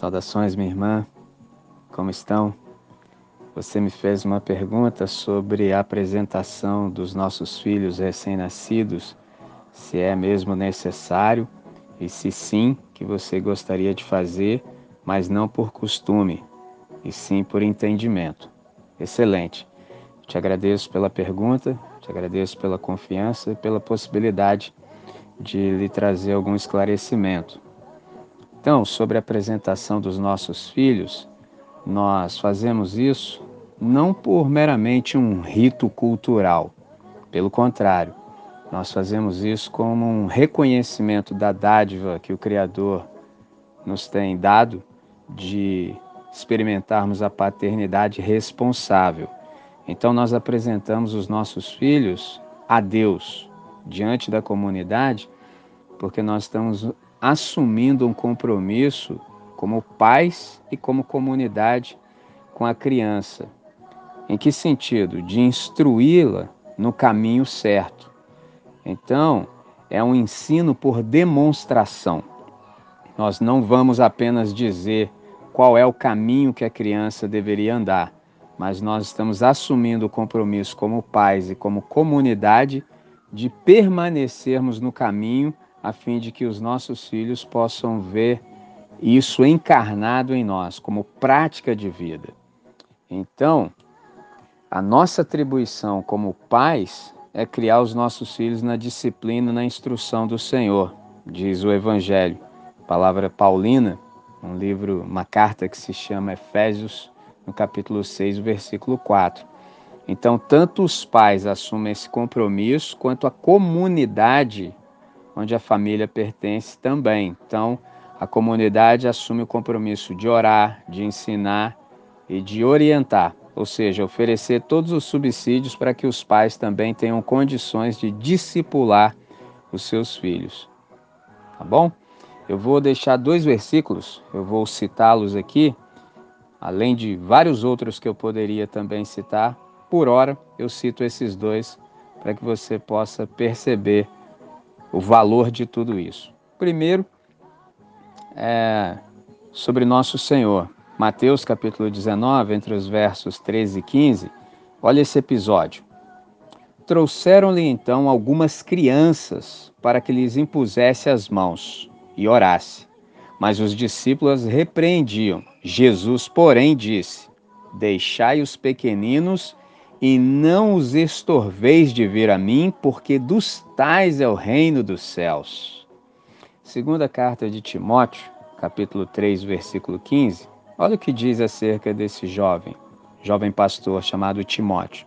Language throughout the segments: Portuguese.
Saudações, minha irmã. Como estão? Você me fez uma pergunta sobre a apresentação dos nossos filhos recém-nascidos, se é mesmo necessário e se sim, que você gostaria de fazer, mas não por costume, e sim por entendimento. Excelente. Te agradeço pela pergunta, te agradeço pela confiança e pela possibilidade de lhe trazer algum esclarecimento. Então, sobre a apresentação dos nossos filhos, nós fazemos isso não por meramente um rito cultural, pelo contrário, nós fazemos isso como um reconhecimento da dádiva que o Criador nos tem dado de experimentarmos a paternidade responsável. Então, nós apresentamos os nossos filhos a Deus diante da comunidade, porque nós estamos assumindo um compromisso como pais e como comunidade com a criança. Em que sentido? De instruí-la no caminho certo. Então, é um ensino por demonstração. Nós não vamos apenas dizer qual é o caminho que a criança deveria andar, mas nós estamos assumindo o compromisso como pais e como comunidade de permanecermos no caminho a fim de que os nossos filhos possam ver isso encarnado em nós como prática de vida. Então, a nossa atribuição como pais é criar os nossos filhos na disciplina, na instrução do Senhor, diz o Evangelho. palavra paulina, um livro, uma carta que se chama Efésios, no capítulo 6, versículo 4. Então, tanto os pais assumem esse compromisso, quanto a comunidade onde a família pertence também. Então, a comunidade assume o compromisso de orar, de ensinar e de orientar, ou seja, oferecer todos os subsídios para que os pais também tenham condições de discipular os seus filhos. Tá bom? Eu vou deixar dois versículos, eu vou citá-los aqui, além de vários outros que eu poderia também citar. Por hora, eu cito esses dois para que você possa perceber o valor de tudo isso. Primeiro, é sobre nosso Senhor. Mateus capítulo 19, entre os versos 13 e 15. Olha esse episódio. Trouxeram-lhe então algumas crianças para que lhes impusesse as mãos e orasse. Mas os discípulos repreendiam. Jesus, porém, disse: Deixai os pequeninos e não os estorveis de vir a mim, porque dos tais é o reino dos céus. Segunda carta de Timóteo, capítulo 3, versículo 15. Olha o que diz acerca desse jovem, jovem pastor chamado Timóteo,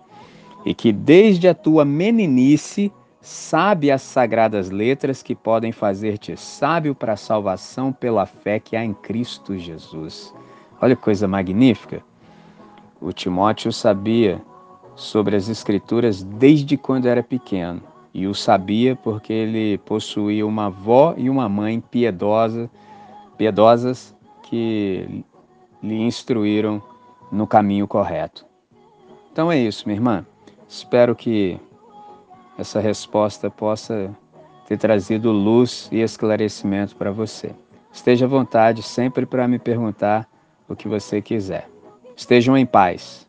e que desde a tua meninice sabe as sagradas letras que podem fazer-te sábio para a salvação pela fé que há em Cristo Jesus. Olha que coisa magnífica. O Timóteo sabia sobre as Escrituras desde quando era pequeno. E o sabia porque ele possuía uma avó e uma mãe piedosa, piedosas que lhe instruíram no caminho correto. Então é isso, minha irmã. Espero que essa resposta possa ter trazido luz e esclarecimento para você. Esteja à vontade sempre para me perguntar o que você quiser. Estejam em paz.